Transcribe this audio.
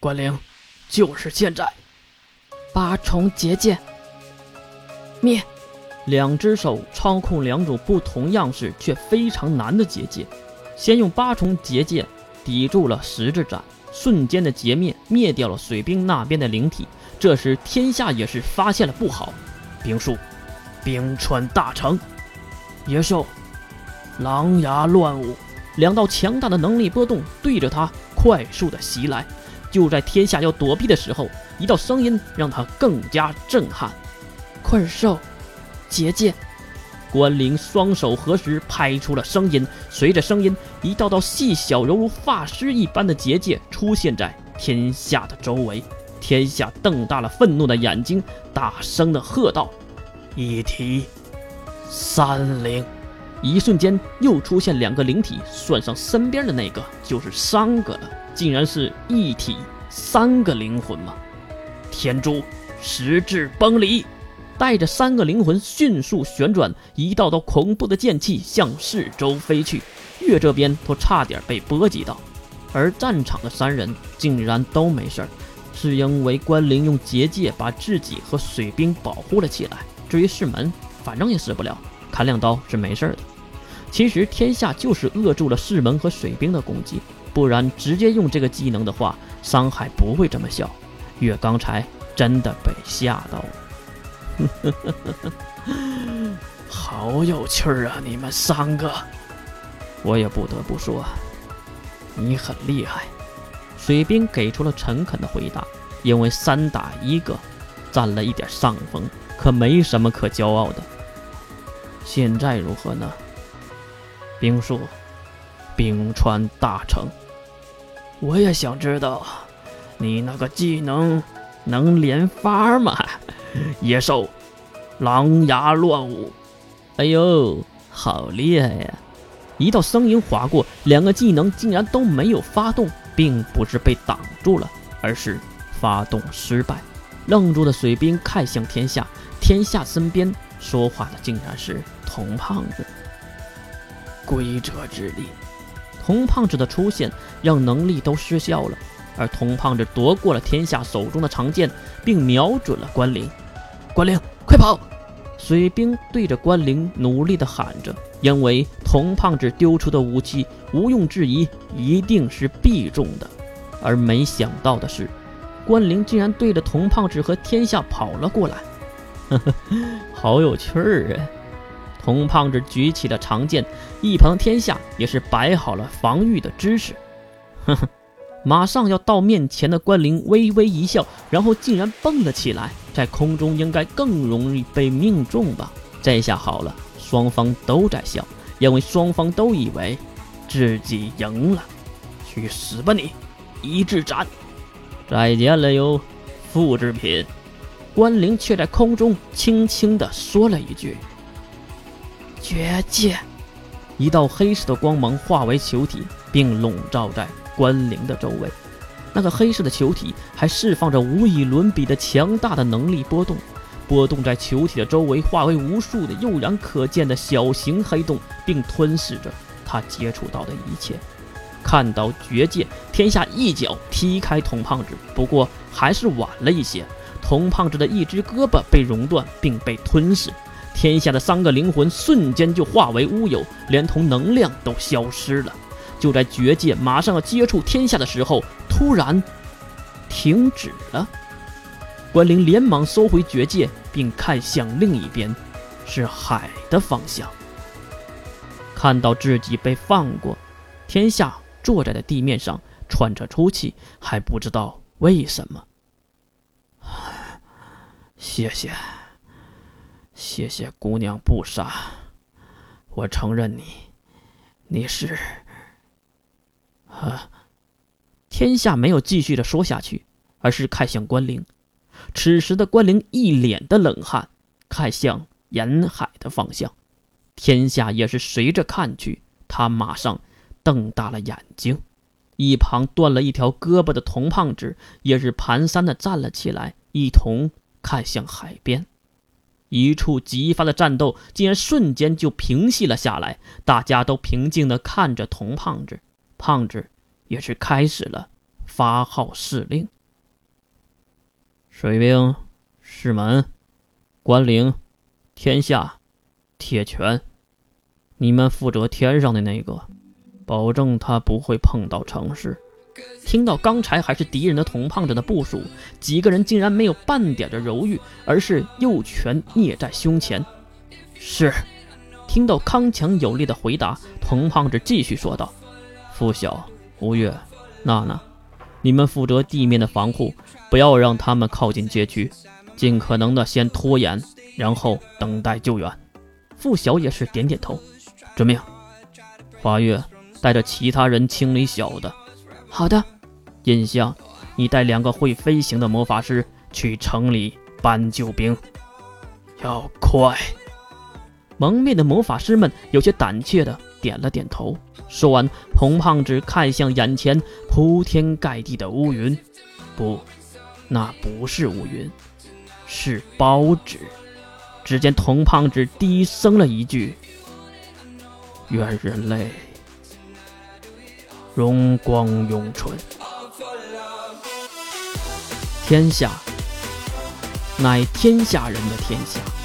关灵，就是现在！八重结界，灭！两只手操控两种不同样式却非常难的结界，先用八重结界抵住了十字斩，瞬间的截灭，灭掉了水兵那边的灵体。这时天下也是发现了不好，兵术，冰川大成，野兽，狼牙乱舞，两道强大的能力波动对着他快速的袭来。就在天下要躲避的时候，一道声音让他更加震撼：“困兽结界。”关灵双手合十，拍出了声音。随着声音，一道道细小犹如发丝一般的结界出现在天下的周围。天下瞪大了愤怒的眼睛，大声的喝道：“一提三灵！”一瞬间，又出现两个灵体，算上身边的那个，就是三个了。竟然是一体三个灵魂吗？天珠实质崩离，带着三个灵魂迅速旋转，一道道恐怖的剑气向四周飞去，月这边都差点被波及到。而战场的三人竟然都没事儿，是因为关灵用结界把自己和水兵保护了起来。至于世门，反正也死不了，砍两刀是没事的。其实天下就是扼住了士门和水兵的攻击。不然，直接用这个技能的话，伤害不会这么小。月刚才真的被吓到了，好有趣儿啊！你们三个，我也不得不说，你很厉害。水兵给出了诚恳的回答，因为三打一个，占了一点上风，可没什么可骄傲的。现在如何呢？冰术，冰川大成。我也想知道，你那个技能能连发吗？野兽，狼牙乱舞。哎呦，好厉害呀！一道声音划过，两个技能竟然都没有发动，并不是被挡住了，而是发动失败。愣住的水兵看向天下，天下身边说话的竟然是童胖子。规则之力。童胖子的出现让能力都失效了，而童胖子夺过了天下手中的长剑，并瞄准了关灵。关灵，快跑！水兵对着关灵努力地喊着，因为童胖子丢出的武器毋庸置疑一定是必中的。而没想到的是，关灵竟然对着童胖子和天下跑了过来。呵呵，好有趣儿啊！童胖子举起了长剑，一旁天下也是摆好了防御的姿势。呵呵，马上要到面前的关灵微微一笑，然后竟然蹦了起来，在空中应该更容易被命中吧？这下好了，双方都在笑，因为双方都以为自己赢了。去死吧你！一字斩！再见了哟，复制品。关灵却在空中轻轻地说了一句。绝界，一道黑色的光芒化为球体，并笼罩在关灵的周围。那个黑色的球体还释放着无以伦比的强大的能力波动，波动在球体的周围，化为无数的肉眼可见的小型黑洞，并吞噬着他接触到的一切。看到绝界，天下一脚踢开童胖子，不过还是晚了一些。红胖子的一只胳膊被熔断，并被吞噬。天下的三个灵魂瞬间就化为乌有，连同能量都消失了。就在绝界马上要接触天下的时候，突然停止了。关灵连忙收回绝界，并看向另一边，是海的方向。看到自己被放过，天下坐在了地面上，喘着粗气，还不知道为什么。谢谢。谢谢姑娘不杀，我承认你，你是。啊！天下没有继续的说下去，而是看向关灵。此时的关灵一脸的冷汗，看向沿海的方向。天下也是随着看去，他马上瞪大了眼睛。一旁断了一条胳膊的童胖子也是蹒跚的站了起来，一同看向海边。一触即发的战斗竟然瞬间就平息了下来，大家都平静地看着童胖子，胖子也是开始了发号施令。水兵、士门、关灵、天下、铁拳，你们负责天上的那个，保证他不会碰到城市。听到刚才还是敌人的同胖子的部署，几个人竟然没有半点的犹豫，而是右拳捏在胸前。是。听到康强有力的回答，童胖子继续说道：“付晓、吴越、娜娜，你们负责地面的防护，不要让他们靠近街区，尽可能的先拖延，然后等待救援。”付晓也是点点头，遵命。华月带着其他人清理小的。好的。印象，你带两个会飞行的魔法师去城里搬救兵，要快。蒙面的魔法师们有些胆怯的点了点头。说完，红胖子看向眼前铺天盖地的乌云，不，那不是乌云，是包纸。只见童胖子低声了一句：“愿人类荣光永存。”天下乃天下人的天下。